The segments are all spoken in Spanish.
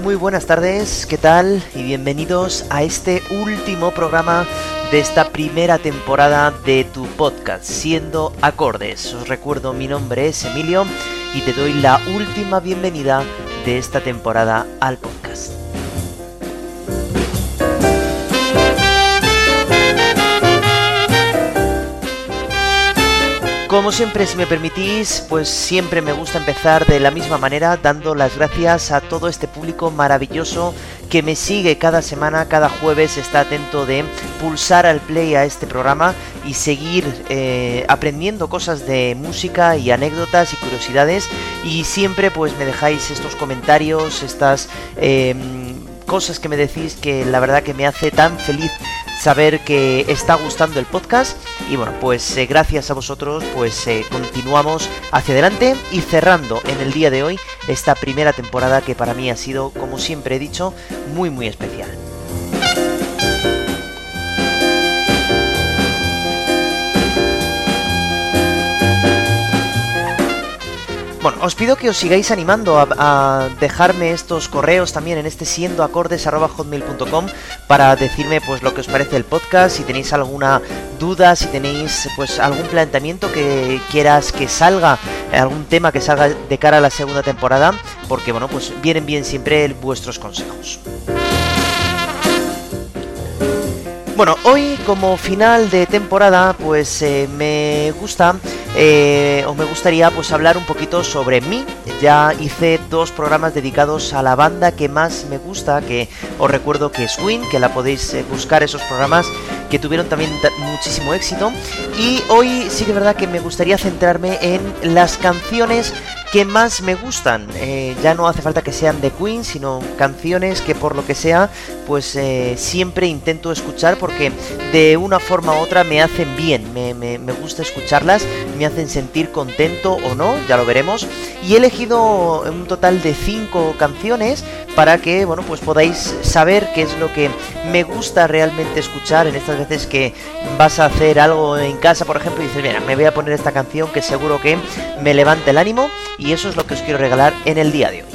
Muy buenas tardes, ¿qué tal? Y bienvenidos a este último programa de esta primera temporada de tu podcast, Siendo Acordes. Os recuerdo, mi nombre es Emilio y te doy la última bienvenida de esta temporada al podcast. Como siempre, si me permitís, pues siempre me gusta empezar de la misma manera, dando las gracias a todo este público maravilloso que me sigue cada semana, cada jueves, está atento de pulsar al play a este programa y seguir eh, aprendiendo cosas de música y anécdotas y curiosidades. Y siempre pues me dejáis estos comentarios, estas em, cosas que me decís que la verdad que me hace tan feliz saber que está gustando el podcast y bueno pues eh, gracias a vosotros pues eh, continuamos hacia adelante y cerrando en el día de hoy esta primera temporada que para mí ha sido como siempre he dicho muy muy especial. Bueno, os pido que os sigáis animando a, dejarme estos correos también en este siendoacordes.hotmail.com para decirme pues lo que os parece el podcast, si tenéis alguna duda, si tenéis pues algún planteamiento que quieras que salga, algún tema que salga de cara a la segunda temporada, porque bueno, pues vienen bien siempre vuestros consejos. Bueno, hoy como final de temporada, pues eh, me gusta eh, o me gustaría pues hablar un poquito sobre mí. Ya hice dos programas dedicados a la banda que más me gusta, que os recuerdo que es Win, que la podéis eh, buscar esos programas que tuvieron también muchísimo éxito. Y hoy sí que es verdad que me gustaría centrarme en las canciones que más me gustan. Eh, ya no hace falta que sean de Queen, sino canciones que por lo que sea, pues eh, siempre intento escuchar porque de una forma u otra me hacen bien, me, me, gusta escucharlas, me hacen sentir contento o no, ya lo veremos. Y he elegido un total de 5 canciones para que, bueno, pues podáis saber qué es lo que me gusta realmente escuchar en estas veces que vas a hacer algo en casa, por ejemplo, y dices, mira, me voy a poner esta canción que seguro que me levante el ánimo y eso es lo que os quiero regalar en el día de hoy.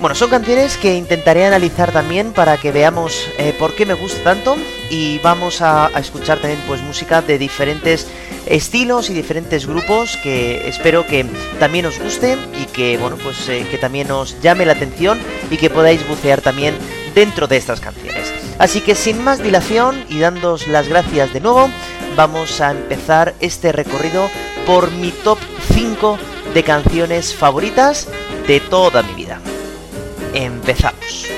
Bueno, son canciones que intentaré analizar también para que veamos eh, por qué me gusta tanto y vamos a, escuchar también pues música de diferentes estilos y diferentes grupos que espero que también os guste y que bueno pues eh, que también os llame la atención y que podáis bucear también dentro de estas canciones. Así que sin más dilación y dándos las gracias de nuevo, vamos a empezar este recorrido por mi top 5 de canciones favoritas de toda mi vida. Empezamos.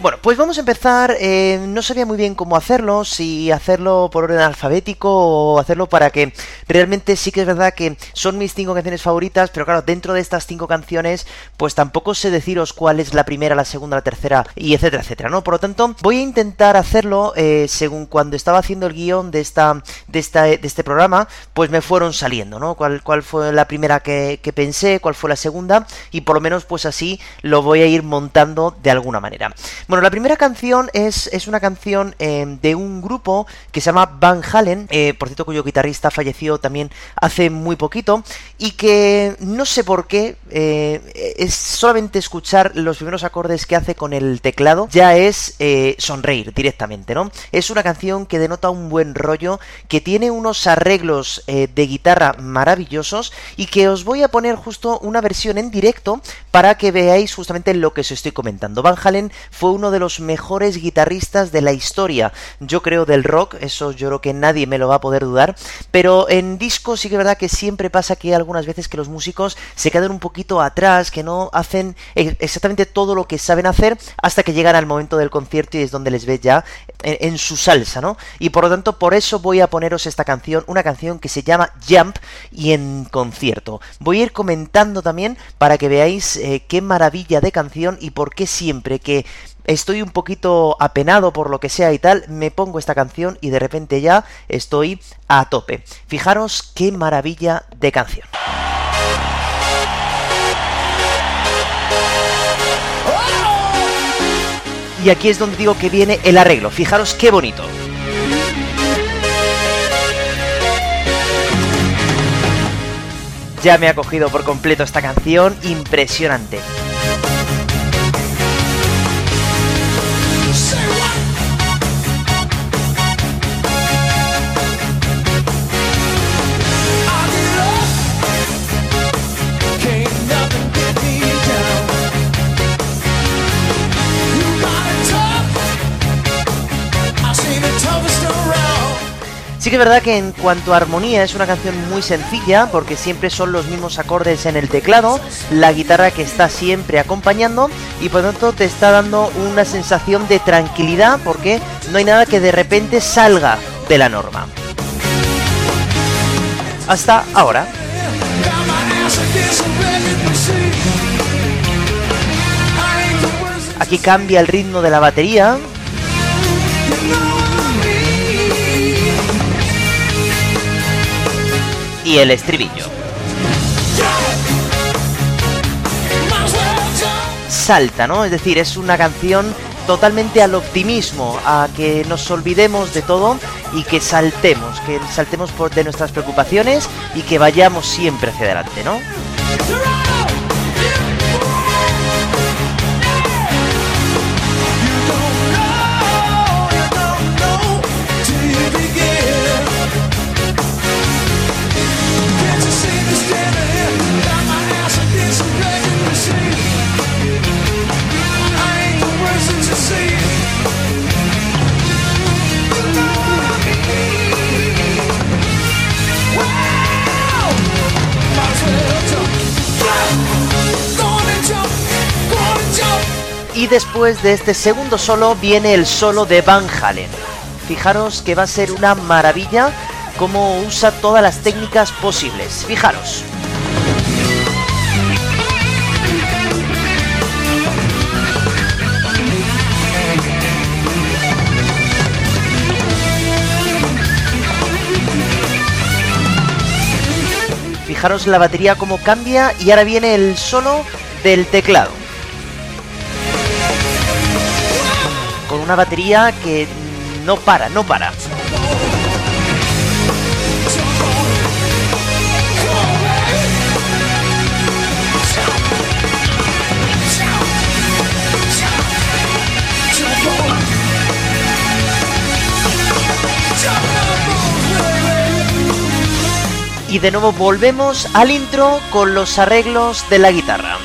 Bueno, pues vamos a empezar. Eh, no sabía muy bien cómo hacerlo, si hacerlo por orden alfabético o hacerlo para que realmente sí que es verdad que son mis cinco canciones favoritas, pero claro, dentro de estas cinco canciones, pues tampoco sé deciros cuál es la primera, la segunda, la tercera y etcétera, etcétera, ¿no? Por lo tanto, voy a intentar hacerlo eh, según cuando estaba haciendo el guion de esta, de esta, de este programa, pues me fueron saliendo, ¿no? ¿Cuál, cuál fue la primera que, que pensé, cuál fue la segunda y por lo menos pues así lo voy a ir montando de alguna manera. Bueno, la primera canción es, es una canción eh, de un grupo que se llama Van Halen, eh, por cierto cuyo guitarrista falleció también hace muy poquito, y que no sé por qué, eh, es solamente escuchar los primeros acordes que hace con el teclado, ya es sonreír directamente, ¿no? Es una canción que denota un buen rollo, que tiene unos arreglos de guitarra maravillosos y que os voy a poner justo una versión en directo para que veáis justamente lo que os estoy comentando. Van Halen fue uno de los mejores guitarristas de la historia, yo creo del rock, eso yo creo que nadie me lo va a poder dudar, pero en disco sí que es verdad que siempre pasa que algunas veces que los músicos se quedan un poquito atrás, que no hacen e-, exactamente todo lo que saben hacer hasta que llegan al momento del concierto y es donde les ves ya en, su salsa, ¿no? Y por lo tanto, por eso voy a poneros esta canción, una canción que se llama Jump y en concierto. Voy a ir comentando también para que veáis eh, qué maravilla de canción y por qué siempre que estoy un poquito apenado por lo que sea y tal, me pongo esta canción y de repente ya estoy a tope. Fijaros qué maravilla de canción. Y aquí es donde digo que viene el arreglo. Fijaros qué bonito. Ya me ha cogido por completo esta canción, impresionante. Sí que es verdad que en cuanto a armonía es una canción muy sencilla porque siempre son los mismos acordes en el teclado, la guitarra que está siempre acompañando y por lo tanto te está dando una sensación de tranquilidad porque no hay nada que de repente salga de la norma. Hasta ahora. Aquí cambia el ritmo de la batería, y el estribillo. Salta, ¿no? Es decir, es una canción totalmente al optimismo, a que nos olvidemos de todo y que saltemos, que saltemos por de nuestras preocupaciones y que vayamos siempre hacia adelante, ¿no? Después de este segundo solo viene el solo de Van Halen. Fijaros que va a ser una maravilla cómo usa todas las técnicas posibles. Fijaros. Fijaros la batería cómo cambia y ahora viene el solo del teclado. Con una batería que no para, no para. Y de nuevo volvemos al intro con los arreglos de la guitarra.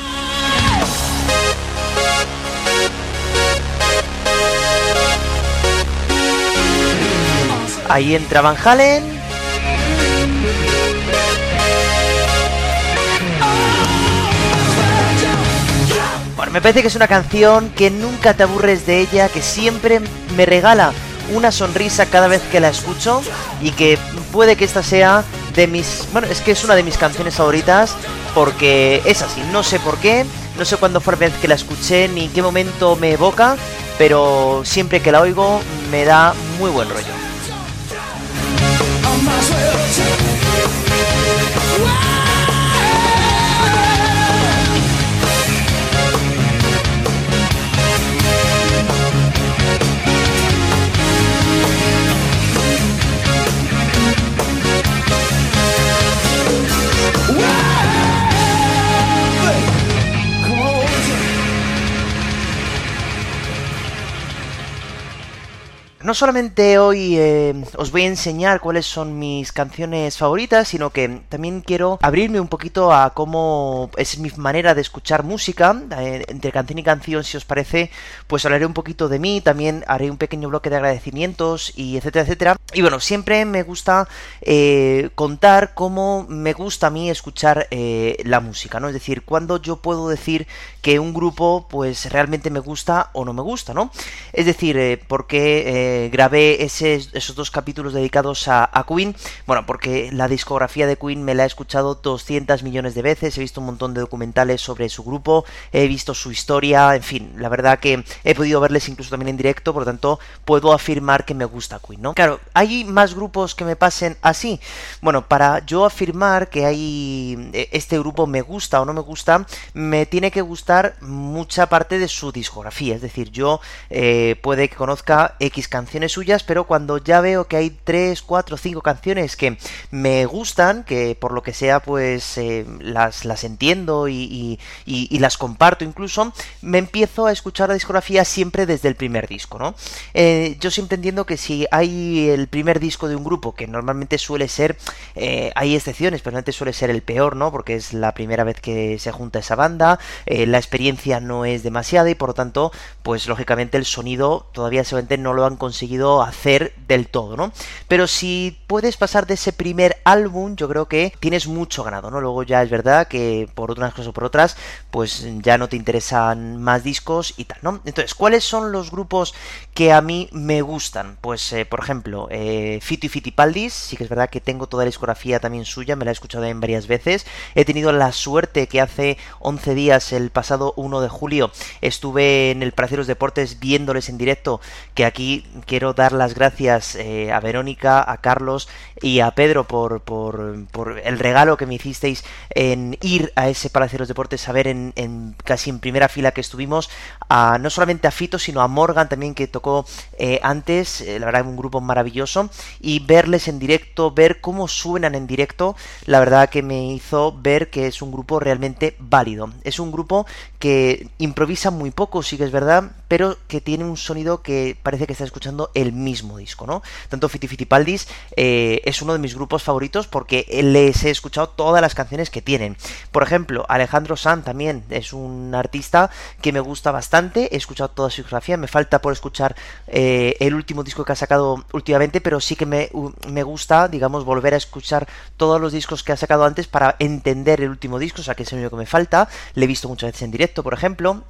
Ahí entra Van Halen. Bueno, me parece que es una canción que nunca te aburres de ella, que siempre me regala una sonrisa cada vez que la escucho y que puede que esta sea de mis... Bueno, es que es una de mis canciones favoritas porque es así, no sé por qué, no sé cuándo fue la vez que la escuché ni en qué momento me evoca, pero siempre que la oigo me da muy buen rollo. might as well. Wow. No solamente hoy eh, os voy a enseñar cuáles son mis canciones favoritas, sino que también quiero abrirme un poquito a cómo es mi manera de escuchar música, eh, entre canción y canción, si os parece, pues hablaré un poquito de mí, también haré un pequeño bloque de agradecimientos y etcétera, etcétera. Y bueno, siempre me gusta eh, contar cómo me gusta a mí escuchar la música, ¿no? Es decir, cuando yo puedo decir que un grupo pues realmente me gusta o no me gusta, ¿no? Es decir, porque eh, grabé esos dos capítulos dedicados a, Queen, bueno, porque la discografía de Queen me la he escuchado 200 millones de veces, he visto un montón de documentales sobre su grupo, he visto su historia, en fin, la verdad que he podido verles incluso también en directo, por lo tanto puedo afirmar que me gusta Queen, ¿no? Claro, ¿hay más grupos que me pasen así? Bueno, para yo afirmar que hay eh, este grupo me gusta o no me gusta, me tiene que gustar mucha parte de su discografía, es decir, yo eh, puede que conozca X canciones suyas, pero cuando ya veo que hay 3, 4, 5 canciones que me gustan, que por lo que sea pues eh, las, las entiendo y, las comparto incluso, me empiezo a escuchar la discografía siempre desde el primer disco, ¿no? Eh, yo siempre entiendo que si hay el primer disco de un grupo, que normalmente suele ser, hay excepciones, pero normalmente suele ser el peor, ¿no? Porque es la primera vez que se junta esa banda, la experiencia no es demasiada y por lo tanto, pues lógicamente el sonido todavía seguramente no lo han conseguido hacer del todo, ¿no? Pero si puedes pasar de ese primer álbum, yo creo que tienes mucho ganado, ¿no? Luego ya es verdad que por unas cosas o por otras, pues ya no te interesan más discos y tal, ¿no? Entonces, ¿cuáles son los grupos que a mí me gustan? Pues, eh, por ejemplo, eh, Fito y Fitipaldis, sí que es verdad que tengo toda la discografía también suya, me la he escuchado en varias veces. He tenido la suerte que hace 11 días, el pasado 1 de julio, estuve en el Palacio de los Deportes viéndoles en directo, que aquí quiero dar las gracias eh, a Verónica, a Carlos y a Pedro por, por, el regalo que me hicisteis en ir a ese Palacio de los Deportes a ver en, casi en primera fila que estuvimos, a, no solamente a Fito, sino a Morgan también que tocó eh, antes, eh, la verdad un grupo maravilloso, y verles en directo, ver cómo suenan en directo, la verdad que me hizo ver que es un grupo realmente válido. Es un grupo que improvisa muy poco, sí que es verdad, pero que tiene un sonido que parece que está escuchando el mismo disco, ¿no? Tanto Fiti Fitipaldis eh, es uno de mis grupos favoritos porque les he escuchado todas las canciones que tienen. Por ejemplo, Alejandro San también es un artista que me gusta bastante, he escuchado toda su discografía, me falta por escuchar eh, el último disco que ha sacado últimamente, pero sí que me, me gusta, digamos, volver a escuchar todos los discos que ha sacado antes para entender el último disco, o sea que es el único que me falta, le he visto muchas veces en directo, por ejemplo,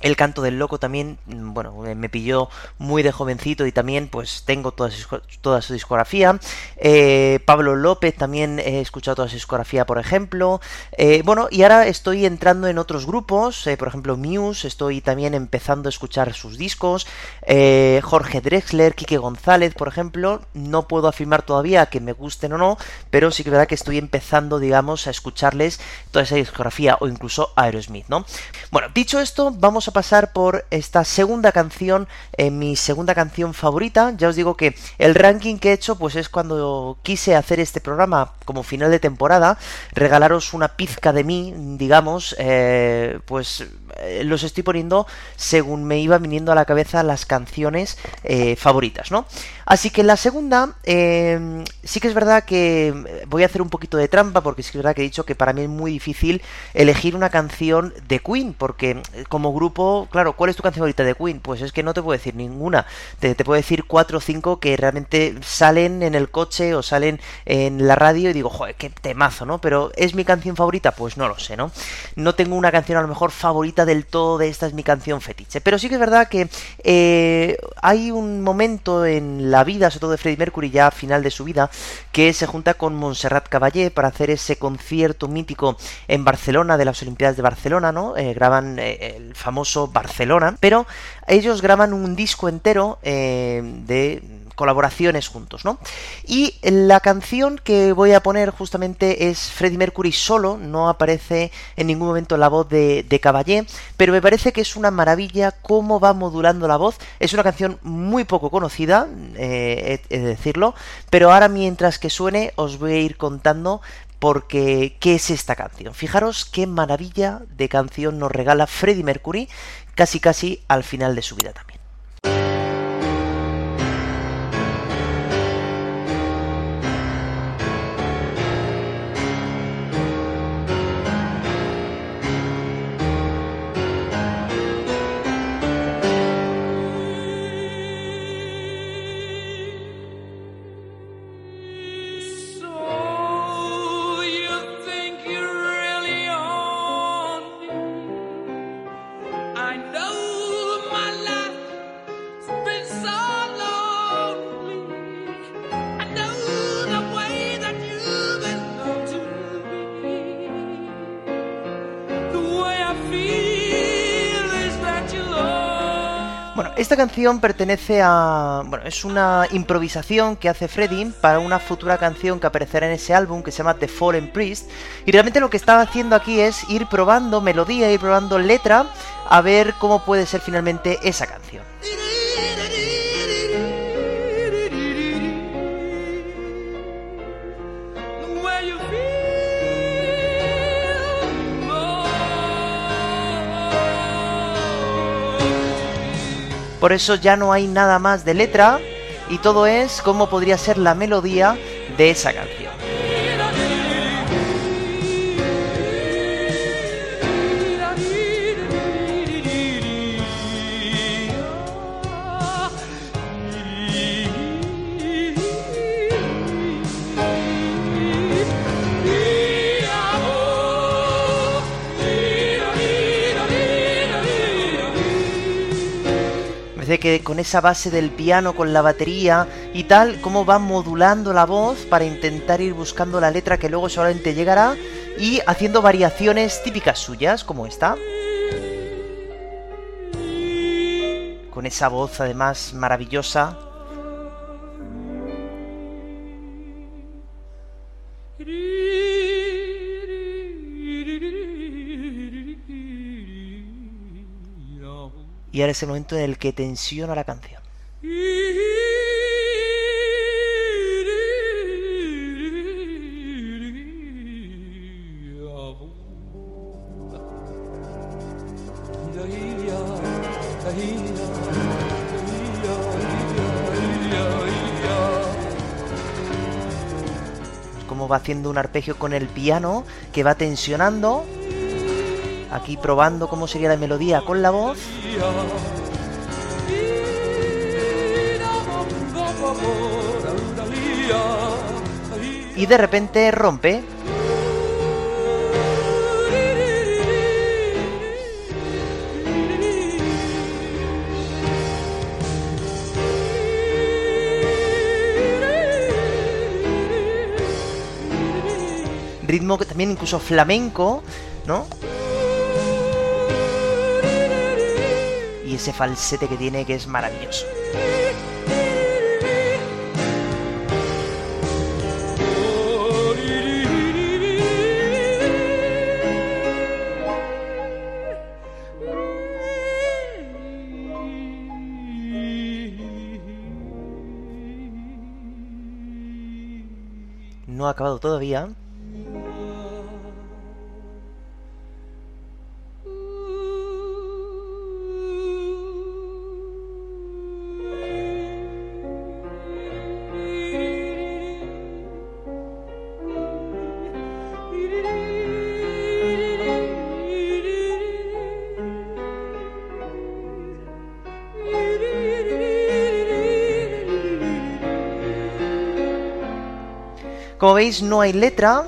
el canto del loco también, mm, bueno, me pilló muy de jovencito y también pues tengo toda su, toda su discografía. Eh, Pablo López también he escuchado toda su discografía, por ejemplo. Eh, bueno, y ahora estoy entrando en otros grupos, eh, por ejemplo Muse, estoy también empezando a escuchar sus discos. Jorge Drexler, Quique González, por ejemplo. No puedo afirmar todavía que me gusten o no, pero sí que es verdad que estoy empezando, digamos, a escucharles toda esa discografía o incluso Aerosmith, ¿no? Bueno, dicho esto, vamos a pasar por esta segunda canción, eh, mi segunda canción favorita. Ya os digo que el ranking que he hecho, pues es cuando quise hacer este programa como final de temporada, regalaros una pizca de mí, digamos, eh, pues eh, los estoy poniendo según me iba viniendo a la cabeza las canciones favoritas, ¿no? Así que la segunda, sí que es verdad que voy a hacer un poquito de trampa, porque sí que es verdad que he dicho que para mí es muy difícil elegir una canción de Queen, porque como grupo, claro, ¿cuál es tu canción favorita de Queen? Pues es que no te puedo decir ninguna, te, puedo decir cuatro o cinco que realmente salen en el coche o salen en la radio y digo, joder, qué temazo, ¿no? Pero ¿es mi canción favorita? Pues no lo sé, ¿no? No tengo una canción a lo mejor favorita del todo de esta es mi canción fetiche. Pero sí que es verdad que eh, hay un momento en la vida, sobre todo de Freddie Mercury, ya final de su vida, que se junta con Montserrat Caballé para hacer ese concierto mítico en Barcelona de las Olimpiadas de Barcelona, ¿no? Eh, graban eh, el famoso Barcelona, pero ellos graban un disco entero de colaboraciones juntos, ¿no? Y la canción que voy a poner justamente es Freddie Mercury solo, no aparece en ningún momento la voz de, de Caballé, pero me parece que es una maravilla cómo va modulando la voz. Es una canción muy poco conocida, eh, he de decirlo, pero ahora mientras que suene os voy a ir contando porque qué es esta canción. Fijaros qué maravilla de canción nos regala Freddie Mercury casi casi al final de su vida también. Esta canción pertenece a. Bueno, es una improvisación que hace Freddy para una futura canción que aparecerá en ese álbum que se llama The Fallen Priest. Y realmente lo que estaba haciendo aquí es ir probando melodía, ir probando letra, a ver cómo puede ser finalmente esa canción. Por eso ya no hay nada más de letra y todo es como podría ser la melodía de esa canción. Que con esa base del piano, con la batería y tal, cómo va modulando la voz para intentar ir buscando la letra que luego solamente llegará y haciendo variaciones típicas suyas, como esta. Con esa voz además maravillosa. Y ahora es el momento en el que tensiona la canción. Como va haciendo un arpegio con el piano que va tensionando aquí probando cómo sería la melodía con la voz. Y de repente rompe. Ritmo que también incluso flamenco, ¿no? Ese falsete que tiene que es maravilloso. No ha acabado todavía, Como veis, no hay letra.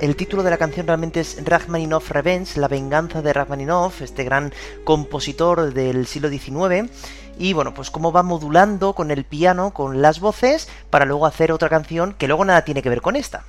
el título de la canción realmente es Rachmaninoff Revenge, la venganza de Rachmaninoff, este gran compositor del siglo XIX. Y bueno, pues cómo va modulando con el piano, con las voces, para luego hacer otra canción que luego nada tiene que ver con esta.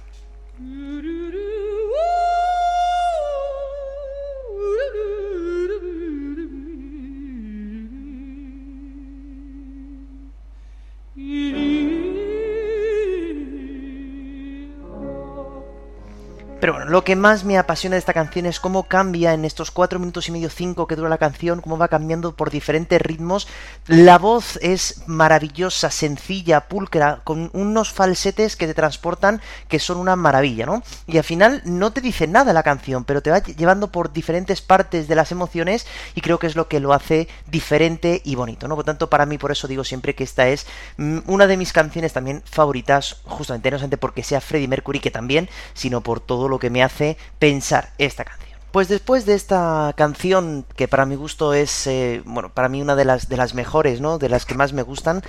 Pero bueno, lo que más me apasiona de esta canción es cómo cambia en estos 4 minutos y medio, 5 que dura la canción, cómo va cambiando por diferentes ritmos. La voz es maravillosa, sencilla, pulcra, con unos falsetes que te transportan que son una maravilla, ¿no? Y al final no te dice nada la canción, pero te va llevando por diferentes partes de las emociones y creo que es lo que lo hace diferente y bonito, ¿no? Por tanto, para mí, por eso digo siempre que esta es mm, una de mis canciones también favoritas, justamente no solamente porque sea Freddie Mercury, que también, sino por todo lo que me hace pensar esta canción. Pues después de esta canción, que para mi gusto es, eh, bueno, para mí una de las, de las mejores, ¿no? De las que más me gustan,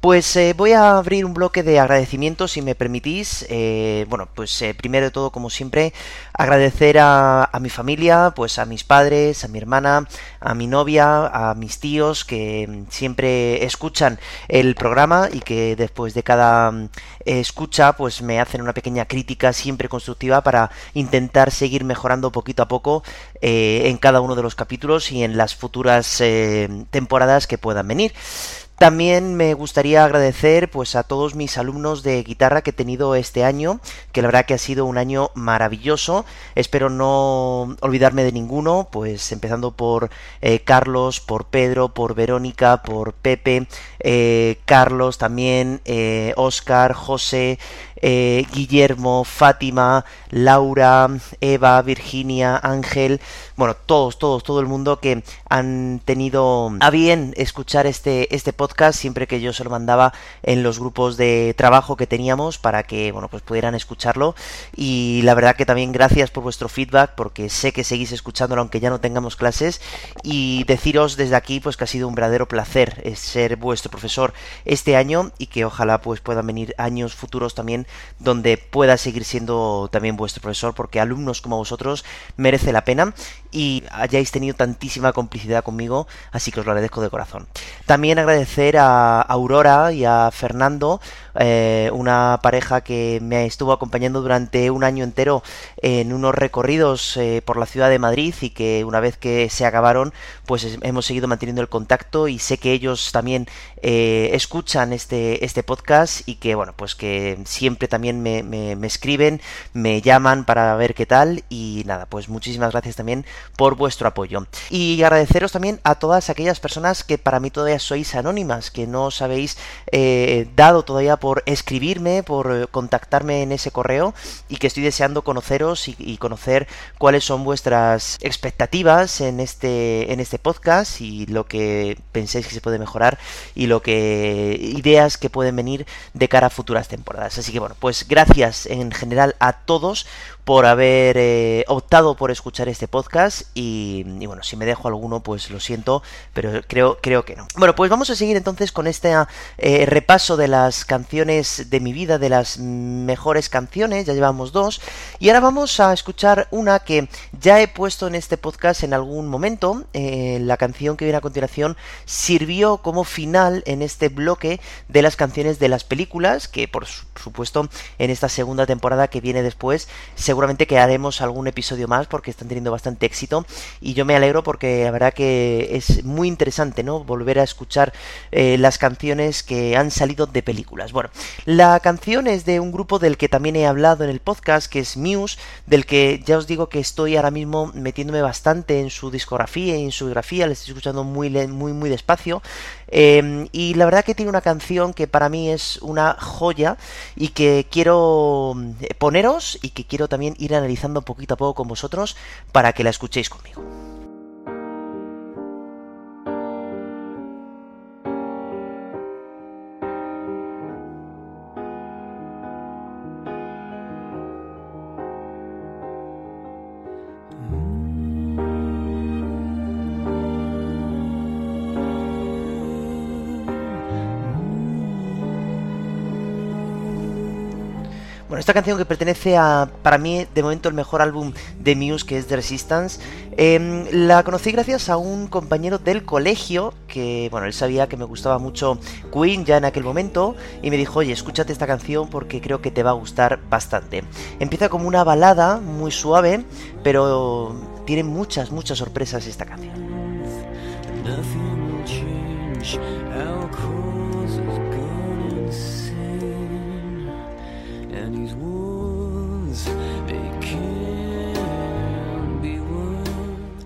pues eh, voy a abrir un bloque de agradecimientos, si me permitís. Eh, bueno, pues primero de todo, como siempre, agradecer a, a, mi familia, pues a mis padres, a mi hermana, a mi novia, a mis tíos, que siempre escuchan el programa y que después de cada escucha, pues me hacen una pequeña crítica siempre constructiva para intentar seguir mejorando poquito a poco en cada uno de los capítulos y en las futuras temporadas que puedan venir. También me gustaría agradecer pues a todos mis alumnos de guitarra que he tenido este año, que la verdad que ha sido un año maravilloso. Espero no olvidarme de ninguno, pues empezando por eh, Carlos, por Pedro, por Verónica, por Pepe, eh, Carlos también, Oscar, eh, José, eh, Guillermo, Fátima, Laura, Eva, Virginia, Ángel, bueno, todos, todos, todo el mundo que han tenido a bien escuchar este, este podcast siempre que yo se lo mandaba en los grupos de trabajo que teníamos para que, bueno, pues pudieran escucharlo. Y la verdad que también gracias por vuestro feedback porque sé que seguís escuchándolo aunque ya no tengamos clases. Y deciros desde aquí pues que ha sido un verdadero placer eh, ser vuestro profesor este año y que ojalá pues puedan venir años futuros también donde pueda seguir siendo también vuestro profesor, porque alumnos como vosotros merece la pena y hayáis tenido tantísima complicidad conmigo, así que os lo agradezco de corazón. También agradecer a Aurora y a Fernando, eh, una pareja que me estuvo acompañando durante un año entero en unos recorridos eh, por la ciudad de Madrid y que una vez que se acabaron, pues hemos seguido manteniendo el contacto y sé que ellos también eh, escuchan este, este podcast y que bueno, pues que siempre también me, me escriben, me llaman para ver qué tal y nada, pues muchísimas gracias también por vuestro apoyo. Y agradeceros también a todas aquellas personas que para mí todavía sois anónimas, que no os habéis eh, dado todavía por escribirme, por eh, contactarme en ese correo y que estoy deseando conoceros y, conocer cuáles son vuestras expectativas en este, en este podcast y lo que penséis que se puede mejorar y lo que ideas que pueden venir de cara a futuras temporadas. Así que bueno, pues gracias en general a todos por haber eh, optado por escuchar este podcast y, bueno, si me dejo alguno pues lo siento, pero creo, creo que no. Bueno, pues vamos a seguir entonces con este eh, repaso de las canciones de mi vida, de las mejores canciones, ya llevamos dos, y ahora vamos a escuchar una que ya he puesto en este podcast en algún momento, eh, la canción que viene a continuación sirvió como final en este bloque de las canciones de las películas, que por supuesto en esta segunda temporada que viene después seguramente que haremos algún episodio más porque están teniendo bastante éxito y yo me alegro porque la verdad que es muy interesante, ¿no? Volver a escuchar eh, las canciones que han salido de películas. Bueno, la canción es de un grupo del que también he hablado en el podcast, que es Muse, del que ya os digo que estoy ahora mismo metiéndome bastante en su discografía y en su biografía, le estoy escuchando muy, muy, muy despacio. Em, y la verdad que tiene una canción que para mí es una joya y que quiero eh, poneros y que quiero también ir analizando poquito a poco con vosotros para que la escuchéis conmigo. Esta canción que pertenece a, para mí, de momento el mejor álbum de Muse, que es The Resistance, em, la conocí gracias a un compañero del colegio, que, bueno, él sabía que me gustaba mucho Queen ya en aquel momento, y me dijo, oye, escúchate esta canción porque creo que te va a gustar bastante. Empieza como una balada muy suave, pero tiene muchas, muchas sorpresas esta canción.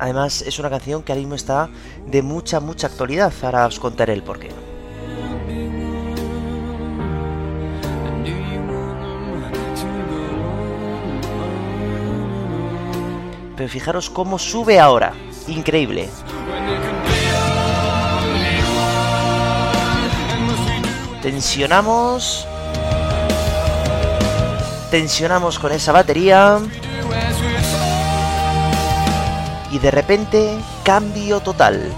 Además, es una canción que ahora mismo está de mucha, mucha actualidad. Ahora os contaré el porqué. Pero fijaros cómo sube ahora. Increíble. Tensionamos. Tensionamos con esa batería y de repente cambio total.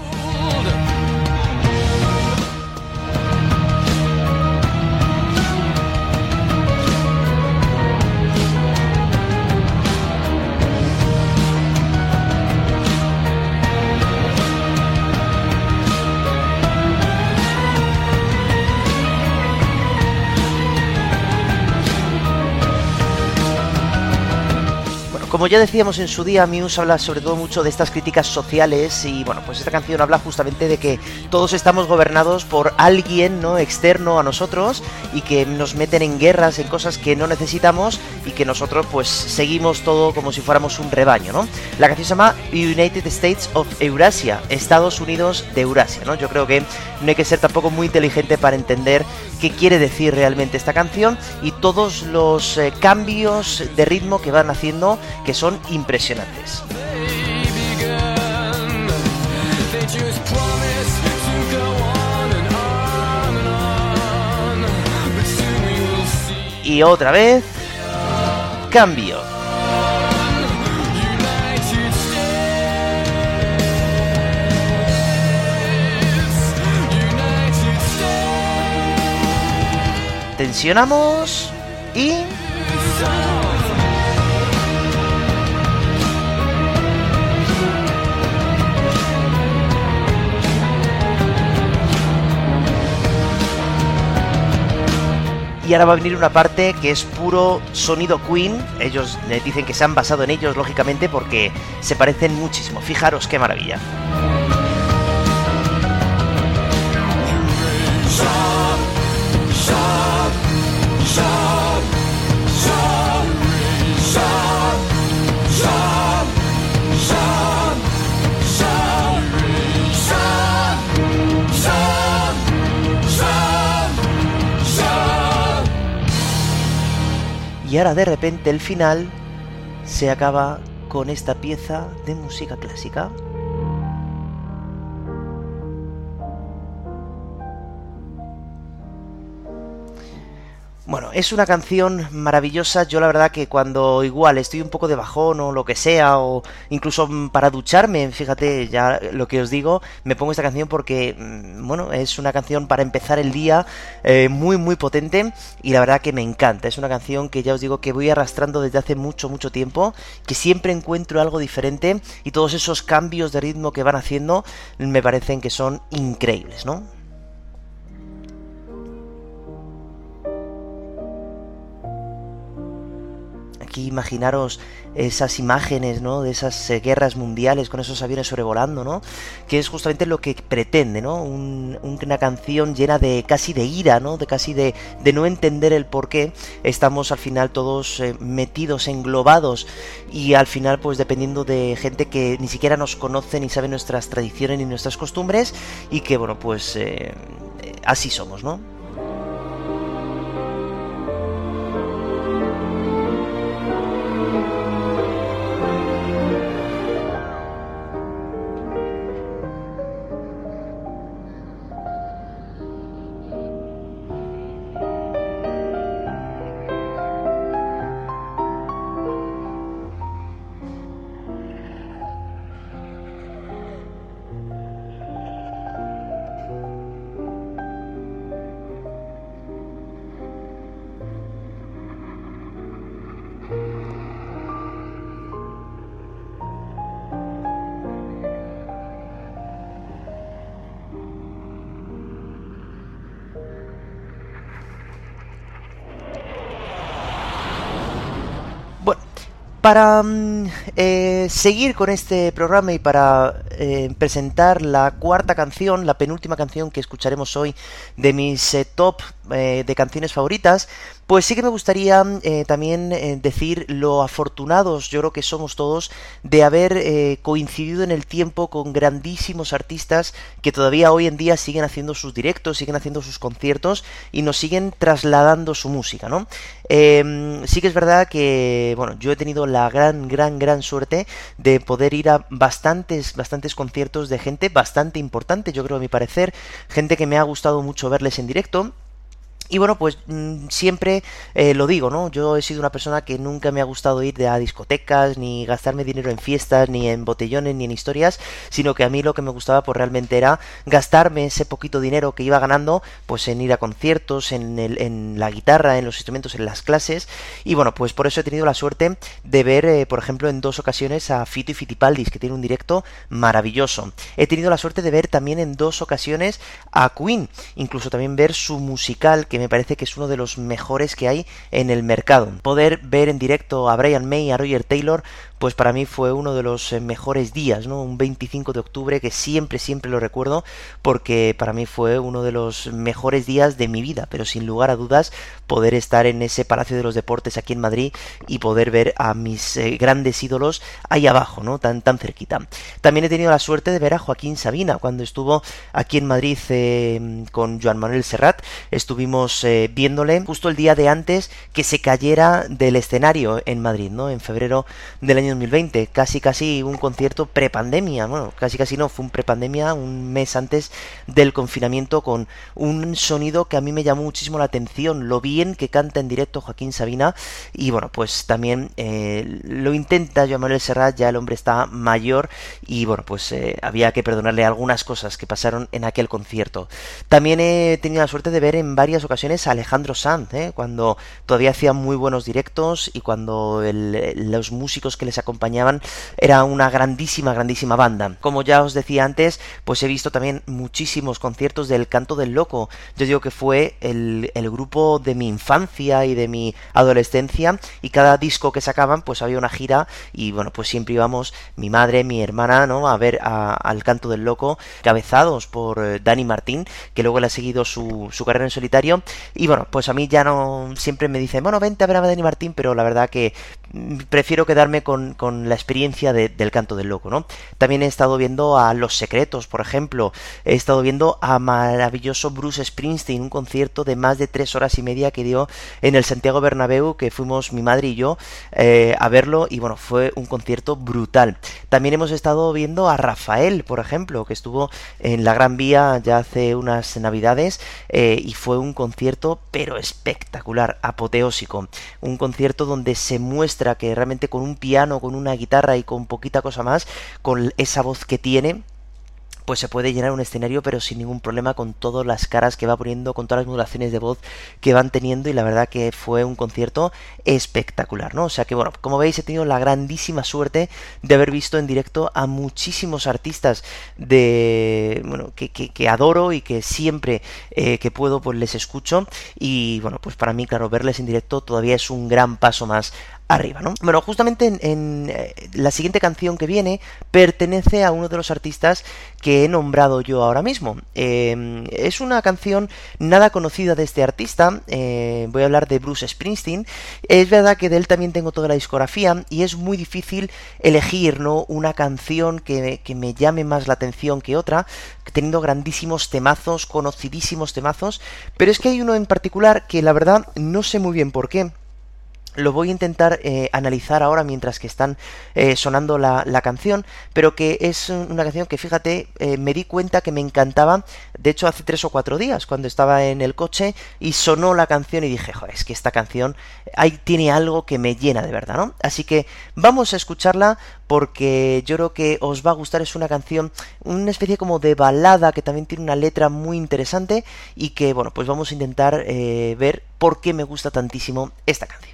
Como ya decíamos en su día, Muse habla sobre todo mucho de estas críticas sociales y bueno, pues esta canción habla justamente de que todos estamos gobernados por alguien no externo a nosotros y que nos meten en guerras, en cosas que no necesitamos y que nosotros pues seguimos todo como si fuéramos un rebaño, ¿no? La canción se llama United States of Eurasia, Estados Unidos de Eurasia, ¿no? Yo creo que no hay que ser tampoco muy inteligente para entender qué quiere decir realmente esta canción y todos los eh, cambios de ritmo que van haciendo que son impresionantes. Y otra vez, cambio. Tensionamos y... Y ahora va a venir una parte que es puro sonido Queen. Ellos dicen que se han basado en ellos, lógicamente, porque se parecen muchísimo. Fijaros qué maravilla. Y ahora de repente el final se acaba con esta pieza de música clásica. Bueno, es una canción maravillosa. Yo la verdad que cuando igual estoy un poco de bajón o lo que sea, o incluso para ducharme, fíjate ya lo que os digo, me pongo esta canción porque, mm, bueno, es una canción para empezar el día eh, muy, muy potente y la verdad que me encanta. Es una canción que ya os digo que voy arrastrando desde hace mucho, mucho tiempo, que siempre encuentro algo diferente y todos esos cambios de ritmo que van haciendo me parecen que son increíbles, ¿no? Aquí imaginaros esas imágenes, ¿no? De esas eh, guerras mundiales con esos aviones sobrevolando, ¿no? Que es justamente lo que pretende, ¿no? una canción llena de casi de ira, ¿no? De casi de, de no entender el por qué estamos al final todos eh, metidos, englobados y al final pues dependiendo de gente que ni siquiera nos conoce ni sabe nuestras tradiciones ni nuestras costumbres y que bueno pues eh, así somos, ¿no? Para mm, eh, seguir con este programa y para eh, presentar la cuarta canción, la penúltima canción que escucharemos hoy de mis eh, top de canciones favoritas, pues sí que me gustaría eh, también eh, decir lo afortunados, yo creo que somos todos, de haber eh, coincidido en el tiempo con grandísimos artistas que todavía hoy en día siguen haciendo sus directos, siguen haciendo sus conciertos y nos siguen trasladando su música, ¿no? Em, sí que es verdad que, bueno, yo he tenido la gran, gran, gran suerte de poder ir a bastantes, bastantes conciertos de gente bastante importante, yo creo a mi parecer, gente que me ha gustado mucho verles en directo y bueno, pues mm, siempre eh, lo digo, ¿no? Yo he sido una persona que nunca me ha gustado ir a discotecas, ni gastarme dinero en fiestas, ni en botellones, ni en historias, sino que a mí lo que me gustaba pues realmente era gastarme ese poquito dinero que iba ganando, pues en ir a conciertos, en, el, en la guitarra, en los instrumentos, en las clases. Y bueno, pues por eso he tenido la suerte de ver, eh, por ejemplo, en dos ocasiones a Fito y Fitipaldis, que tiene un directo maravilloso. He tenido la suerte de ver también en dos ocasiones a Queen, incluso también ver su musical que me parece que es uno de los mejores que hay en el mercado. Poder ver en directo a Brian May a Roger Taylor pues para mí fue uno de los eh, mejores días, ¿no? Un 25 de octubre que siempre, siempre lo recuerdo porque para mí fue uno de los mejores días de mi vida, pero sin lugar a dudas poder estar en ese Palacio de los Deportes aquí en Madrid y poder ver a mis eh, grandes ídolos ahí abajo, ¿no? Tan, tan cerquita. También he tenido la suerte de ver a Joaquín Sabina cuando estuvo aquí en Madrid eh, con Joan Manuel Serrat. Estuvimos viéndole justo el día de antes que se cayera del escenario en Madrid, ¿no? En febrero del año 2020, casi casi un concierto prepandemia, bueno, casi casi no, fue un prepandemia, un mes antes del confinamiento con un sonido que a mí me llamó muchísimo la atención, lo bien que canta en directo Joaquín Sabina y bueno, pues también eh, lo intenta Joan Manuel Serrat, ya el hombre está mayor y bueno, pues eh, había que perdonarle algunas cosas que pasaron en aquel concierto. También he tenido la suerte de ver en varias ocasiones a Alejandro Sanz, ¿eh? cuando todavía hacía muy buenos directos y cuando los músicos que les acompañaban era una grandísima, grandísima banda. Como ya os decía antes, pues he visto también muchísimos conciertos del Canto del Loco. Yo digo que fue el, grupo de mi infancia y de mi adolescencia y cada disco que sacaban pues había una gira y bueno pues siempre íbamos mi madre, mi hermana, ¿no? A ver al Canto del Loco cabezados por eh, Dani Martín que luego le ha seguido su, su carrera en solitario y bueno pues a mí ya no siempre me dice bueno vente a ver a Dani Martín pero la verdad que prefiero quedarme con, la experiencia del canto del loco, ¿no? También he estado viendo a Los Secretos, por ejemplo. He estado viendo a maravilloso Bruce Springsteen, un concierto de más de tres horas y media que dio en el Santiago Bernabéu, que fuimos mi madre y yo eh, a verlo, y bueno, fue un concierto brutal. También hemos estado viendo a Rafael, por ejemplo, que estuvo en la Gran Vía ya hace unas navidades, eh, y fue un concierto, pero espectacular, apoteósico. Un concierto donde se muestra que realmente con un piano, con una guitarra y con poquita cosa más, con esa voz que tiene, pues se puede llenar un escenario pero sin ningún problema con todas las caras que va poniendo, con todas las modulaciones de voz que van teniendo y la verdad que fue un concierto espectacular, ¿no? O sea que bueno, como veis he tenido la grandísima suerte de haber visto en directo a muchísimos artistas de, bueno, que, que, adoro y que siempre eh, que puedo pues les escucho y bueno, pues para mí claro, verles en directo todavía es un gran paso más arriba, ¿no? Bueno, justamente en, eh, la siguiente canción que viene pertenece a uno de los artistas que he nombrado yo ahora mismo. Em, es una canción nada conocida de este artista, eh, voy a hablar de Bruce Springsteen. Es verdad que de él también tengo toda la discografía y es muy difícil elegir, ¿no? Una canción que, que me llame más la atención que otra, teniendo grandísimos temazos, conocidísimos temazos, pero es que hay uno en particular que la verdad no sé muy bien por qué lo voy a intentar eh, analizar ahora mientras que están eh, sonando la, canción, pero que es una canción que fíjate, eh, me di cuenta que me encantaba, de hecho hace tres o cuatro días, cuando estaba en el coche y sonó la canción y dije, joder, es que esta canción ahí tiene algo que me llena de verdad, ¿no? Así que vamos a escucharla porque yo creo que os va a gustar, es una canción, una especie como de balada que también tiene una letra muy interesante y que, bueno, pues vamos a intentar ver por qué me gusta tantísimo esta canción.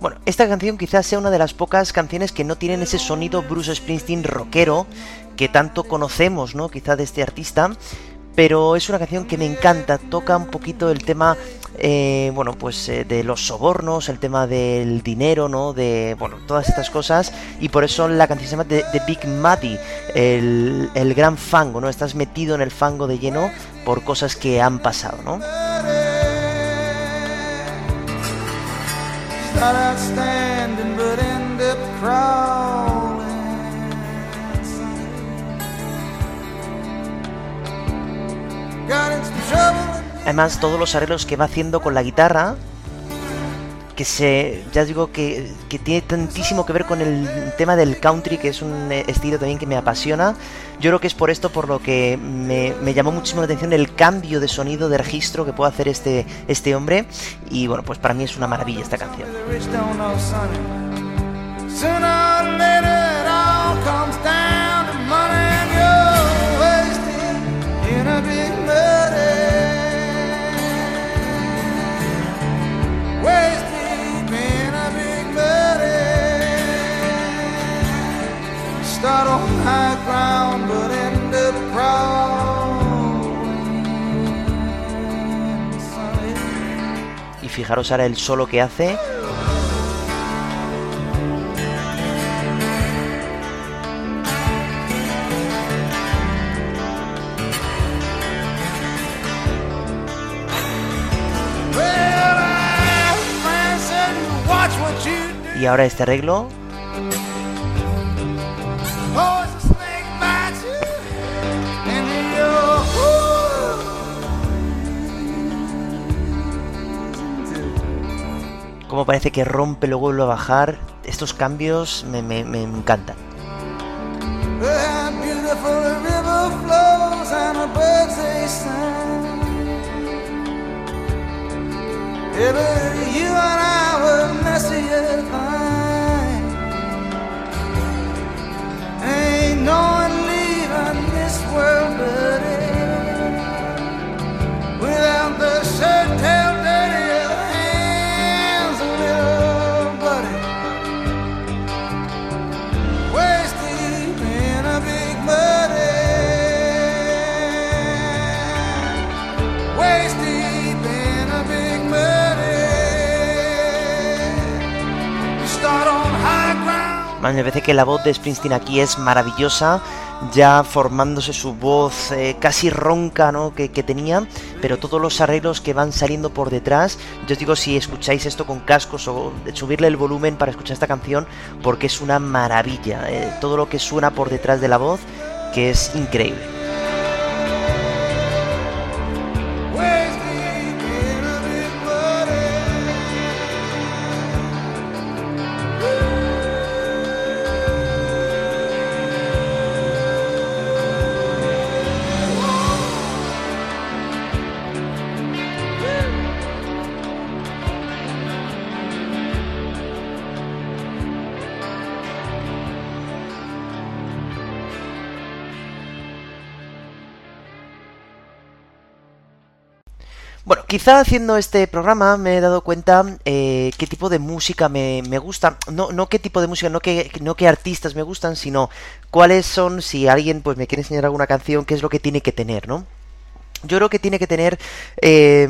Bueno, esta canción quizás sea una de las pocas canciones que no tienen ese sonido Bruce Springsteen rockero que tanto conocemos, ¿no? Quizá de este artista, pero es una canción que me encanta, toca un poquito el tema eh, bueno, pues eh, de los sobornos, el tema del dinero, ¿no? De, bueno, todas estas cosas. Y por eso la canción se llama The, Big Muddy, el, el, gran fango, ¿no? Estás metido en el fango de lleno por cosas que han pasado, ¿no? Además, todos los arreglos que va haciendo con la guitarra, que se, ya digo que, tiene tantísimo que ver con el tema del country, que es un estilo también que me apasiona. Yo creo que es por esto por lo que me, me llamó muchísimo la atención el cambio de sonido, de registro que puede hacer este, este hombre. Y bueno, pues para mí es una maravilla esta canción. Y fijaros ahora el solo que hace. Y ahora este arreglo. Como parece que rompe, luego vuelve a bajar. Estos cambios me, encantan. World but it. Without the shirt Me parece que la voz de Springsteen aquí es maravillosa, ya formándose su voz eh, casi ronca ¿no? que, tenía, pero todos los arreglos que van saliendo por detrás, yo os digo si escucháis esto con cascos o subirle el volumen para escuchar esta canción, porque es una maravilla, eh, todo lo que suena por detrás de la voz, que es increíble. Quizá haciendo este programa me he dado cuenta eh, qué tipo de música me, gusta. No, no qué tipo de música, no qué, no qué artistas me gustan, sino cuáles son, si alguien pues me quiere enseñar alguna canción, qué es lo que tiene que tener, ¿no? Yo creo que tiene que tener eh,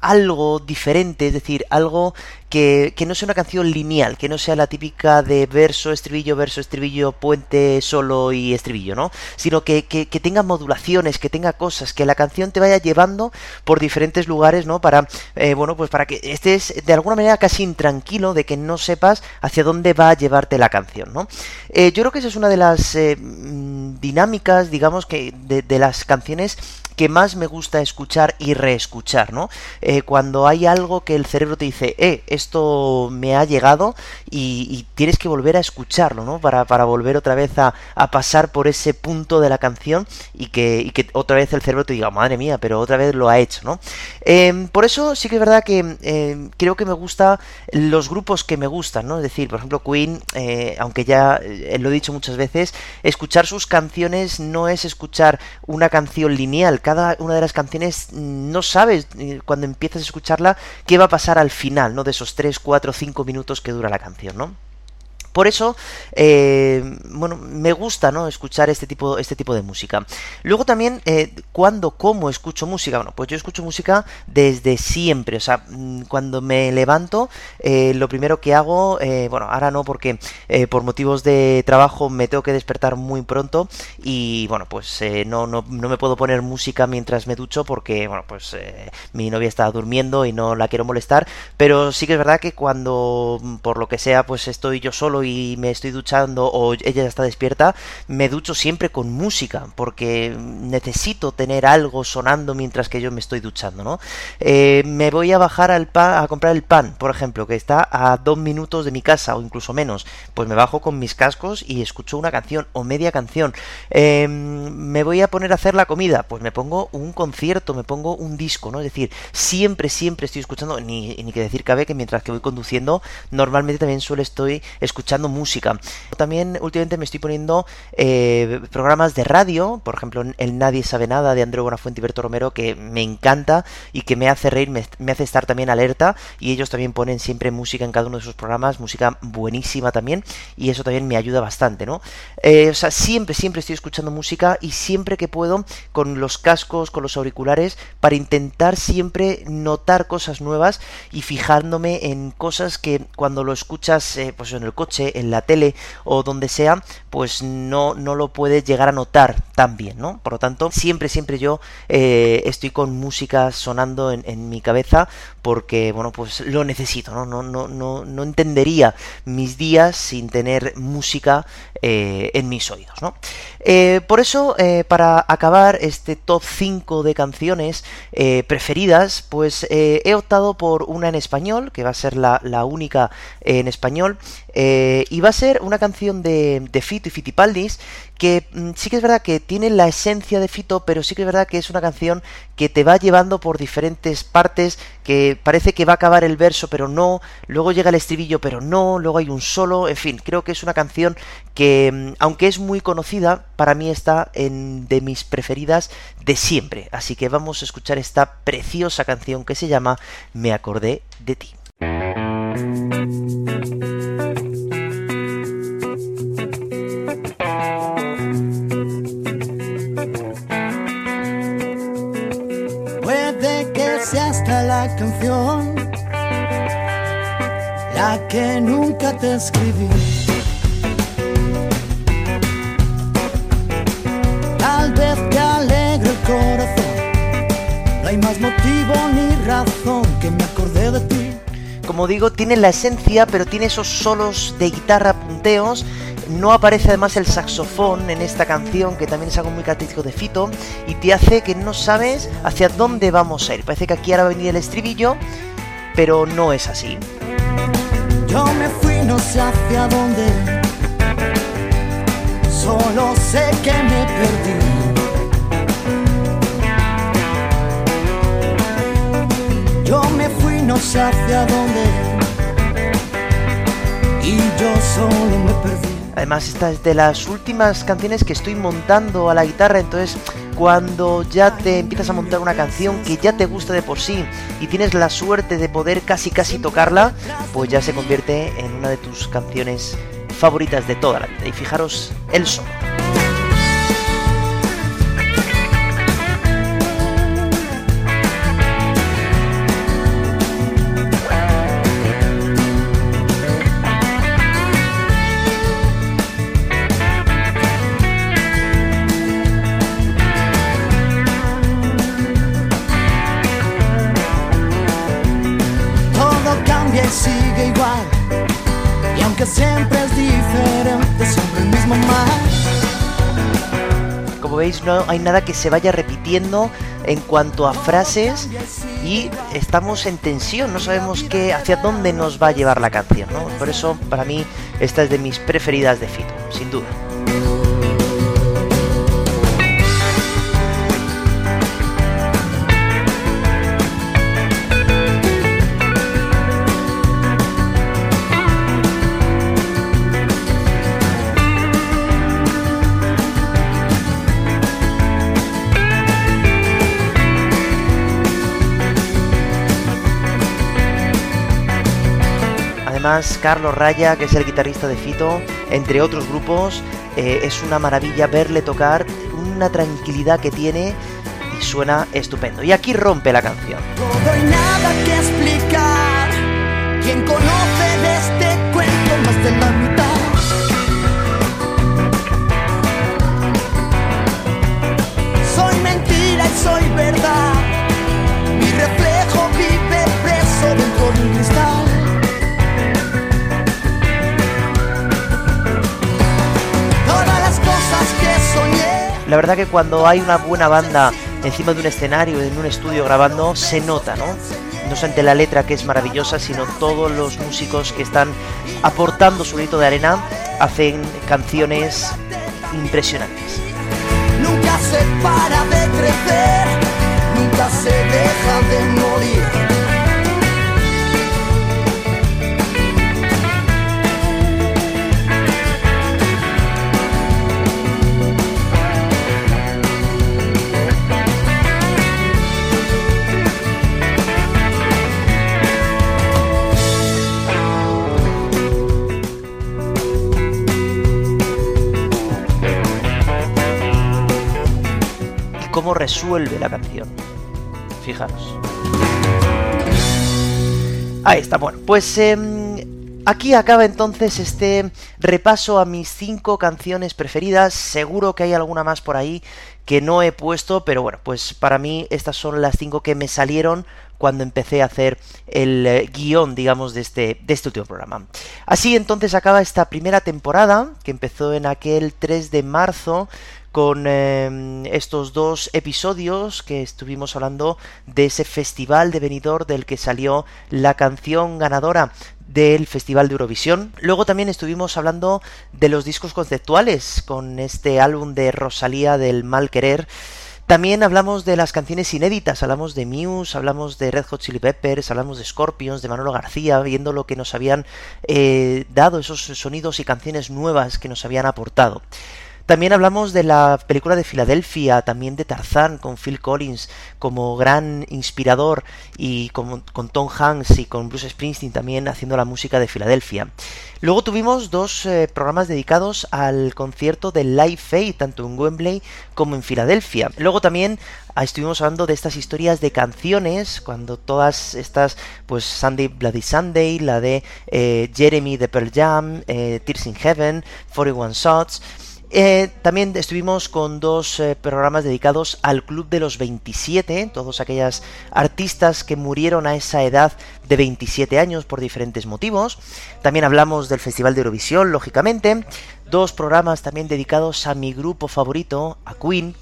algo diferente, es decir, algo que, no sea una canción lineal, que no sea la típica de verso, estribillo, verso, estribillo, puente, solo y estribillo, ¿no? Sino que, tenga modulaciones, que tenga cosas, que la canción te vaya llevando por diferentes lugares, ¿no? Para, eh, bueno, pues para que estés de alguna manera casi intranquilo de que no sepas hacia dónde va a llevarte la canción, ¿no? Eh, yo creo que esa es una de las mm, dinámicas, digamos, que de, de las canciones que más me gusta escuchar y reescuchar, ¿no? Eh, cuando hay algo que el cerebro te dice, eh, esto me ha llegado y, tienes que volver a escucharlo, ¿no? Para, para volver otra vez a, pasar por ese punto de la canción y que, que, otra vez el cerebro te diga, madre mía, pero otra vez lo ha hecho, ¿no? Em, por eso sí que es verdad que em, creo que me gusta los grupos que me gustan, ¿no? Es decir, por ejemplo, Queen, eh, aunque ya eh, lo he dicho muchas veces, escuchar sus canciones no es escuchar una canción lineal, cada una de las canciones mm, no sabes eh, cuando empiezas a escucharla qué va a pasar al final, ¿no? De esos 3, 4, 5 minutos que dura la canción, ¿no? Por eso, eh, bueno, me gusta, ¿no? Escuchar este tipo, este tipo de música. Luego también, eh, cuando, cómo escucho música? Bueno, pues yo escucho música desde siempre. O sea, mm, cuando me levanto, eh, lo primero que hago, bueno, ahora no porque por motivos de trabajo me tengo que despertar muy pronto y, bueno, pues no, no, no, me puedo poner música mientras me ducho porque, bueno, pues mi novia está durmiendo y no la quiero molestar. Pero sí que es verdad que cuando, por lo que sea, pues estoy yo solo y me estoy duchando o ella ya está despierta, me ducho siempre con música, porque necesito tener algo sonando mientras que yo me estoy duchando, ¿no? Eh, me voy a bajar al pan, a comprar el pan, por ejemplo, que está a dos minutos de mi casa o incluso menos, pues me bajo con mis cascos y escucho una canción o media canción. Eh, me voy a poner a hacer la comida, pues me pongo un concierto, me pongo un disco, ¿no? Es decir, siempre, siempre estoy escuchando, ni, ni que decir cabe que mientras que voy conduciendo, normalmente también suelo estoy escuchando escuchando música. También últimamente me estoy poniendo eh, programas de radio, por ejemplo, el Nadie sabe nada de Andreu Buenafuente y Berto Romero, que me encanta y que me hace reír, me, hace estar también alerta. Y ellos también ponen siempre música en cada uno de sus programas, música buenísima también, y eso también me ayuda bastante, ¿no? Eh, o sea, siempre, siempre estoy escuchando música y siempre que puedo, con los cascos, con los auriculares, para intentar siempre notar cosas nuevas y fijándome en cosas que cuando lo escuchas, eh, pues en el coche, en la tele o donde sea, pues no, no lo puedes llegar a notar tan bien, ¿no? Por lo tanto, siempre, siempre yo eh, estoy con música sonando en, en, mi cabeza porque, bueno, pues lo necesito, ¿no? No, no, no, no entendería mis días sin tener música eh, en mis oídos, ¿no? Eh, por eso, para acabar este top 5 de canciones preferidas, pues he optado por una en español, que va a ser la, la única en español, y va a ser una canción de, de Fito y Fitipaldis, que mm, sí que es verdad que tiene la esencia de Fito, pero sí que es verdad que es una canción que te va llevando por diferentes partes, que parece que va a acabar el verso, pero no, luego llega el estribillo, pero no, luego hay un solo, en fin, creo que es una canción que, mm, aunque es muy conocida, para mí está en de mis preferidas de siempre. Así que vamos a escuchar esta preciosa canción que se llama Me acordé de ti. La canción, la que nunca te escribí. Tal vez te alegre el corazón, no hay más motivo ni razón que me acordé de ti. Como digo, tiene la esencia, pero tiene esos solos de guitarra punteos no aparece además el saxofón en esta canción, que también es algo muy característico de Fito, y te hace que no sabes hacia dónde vamos a ir. Parece que aquí ahora va a venir el estribillo, pero no es así. Yo me fui, no sé hacia dónde, solo sé que me perdí. Yo me fui, no sé hacia dónde, y yo solo me perdí. Además, esta es de las últimas canciones que estoy montando a la guitarra, entonces cuando ya te empiezas a montar una canción que ya te gusta de por sí y tienes la suerte de poder casi casi tocarla, pues ya se convierte en una de tus canciones favoritas de toda la vida. Y fijaros el solo. No hay nada que se vaya repitiendo en cuanto a frases y estamos en tensión, no sabemos qué, hacia dónde nos va a llevar la canción, ¿no? Por eso, para mí, esta es de mis preferidas de Fito, sin duda. Carlos Raya, que es el guitarrista de Fito, entre otros grupos, eh, es una maravilla verle tocar, una tranquilidad que tiene y suena estupendo. Y aquí rompe la canción. Soy mentira y soy verdad. La verdad que cuando hay una buena banda encima de un escenario, en un estudio grabando, se nota, ¿no? No solamente la letra que es maravillosa, sino todos los músicos que están aportando su grito de arena hacen canciones impresionantes. Resuelve la canción. Fijaros. Ahí está, bueno, pues em, aquí acaba entonces este repaso a mis cinco canciones preferidas. Seguro que hay alguna más por ahí que no he puesto, pero bueno, pues para mí estas son las cinco que me salieron cuando empecé a hacer el eh, guion, digamos, de este, de este último programa. Así entonces acaba esta primera temporada, que empezó en aquel 3 de marzo, con em, estos dos episodios que estuvimos hablando de ese festival de Benidorm del que salió la canción ganadora del Festival de Eurovisión. Luego también estuvimos hablando de los discos conceptuales con este álbum de Rosalía del Mal Querer. También hablamos de las canciones inéditas, hablamos de Muse, hablamos de Red Hot Chili Peppers, hablamos de Scorpions, de Manolo García, viendo lo que nos habían eh, dado, esos sonidos y canciones nuevas que nos habían aportado. También hablamos de la película de Filadelfia, también de Tarzán con Phil Collins como gran inspirador y con, Tom Hanks y con Bruce Springsteen también haciendo la música de Filadelfia. Luego tuvimos dos eh, programas dedicados al concierto de Live Aid, tanto en Wembley como en Filadelfia. Luego también ah, estuvimos hablando de estas historias de canciones, cuando todas estas, pues Sunday Bloody Sunday, la de eh, Jeremy de Pearl Jam, eh, Tears in Heaven, 41 Shots. Eh, también estuvimos con dos eh, programas dedicados al Club de los 27, todos aquellas artistas que murieron a esa edad de 27 años por diferentes motivos. También hablamos del Festival de Eurovisión, lógicamente. Dos programas también dedicados a mi grupo favorito, a Queen.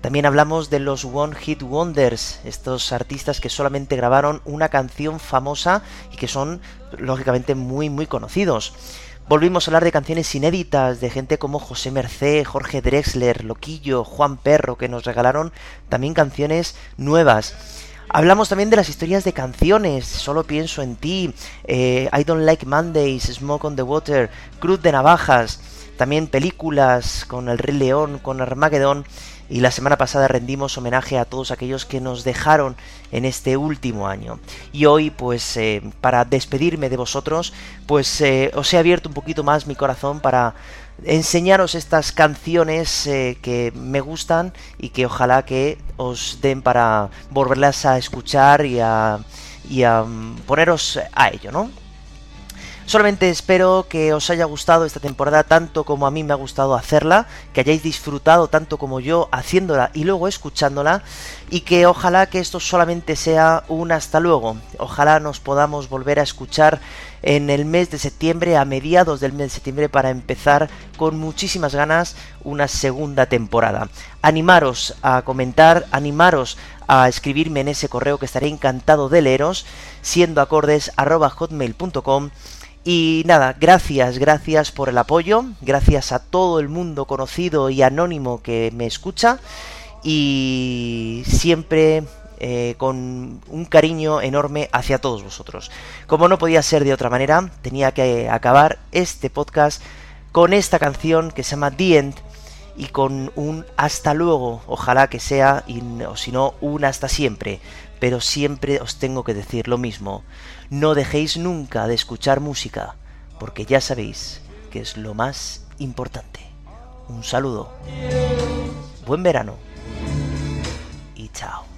También hablamos de los One Hit Wonders, estos artistas que solamente grabaron una canción famosa y que son, lógicamente, muy, muy conocidos. Volvimos a hablar de canciones inéditas, de gente como José Mercé, Jorge Drexler, Loquillo, Juan Perro, que nos regalaron también canciones nuevas. Hablamos también de las historias de canciones, Solo pienso en ti, eh, I Don't Like Mondays, Smoke on the Water, Cruz de Navajas, también películas con El Rey León, con Armageddon y la semana pasada rendimos homenaje a todos aquellos que nos dejaron en este último año. Y hoy, pues, eh, para despedirme de vosotros, pues eh, os he abierto un poquito más mi corazón para enseñaros estas canciones eh, que me gustan y que ojalá que os den para volverlas a escuchar y a, y a mm, poneros a ello, ¿no? Solamente espero que os haya gustado esta temporada tanto como a mí me ha gustado hacerla, que hayáis disfrutado tanto como yo haciéndola y luego escuchándola y que ojalá que esto solamente sea un hasta luego. Ojalá nos podamos volver a escuchar en el mes de septiembre, a mediados del mes de septiembre, para empezar con muchísimas ganas una segunda temporada. Animaros a comentar, animaros a escribirme en ese correo que estaré encantado de leeros, siendo acordes hotmail.com y nada, gracias, gracias por el apoyo, gracias a todo el mundo conocido y anónimo que me escucha y siempre eh, con un cariño enorme hacia todos vosotros. Como no podía ser de otra manera, tenía que acabar este podcast con esta canción que se llama The End y con un hasta luego, ojalá que sea, o si no, un hasta siempre. Pero siempre os tengo que decir lo mismo. No dejéis nunca de escuchar música, porque ya sabéis que es lo más importante. Un saludo. Buen verano. Y chao.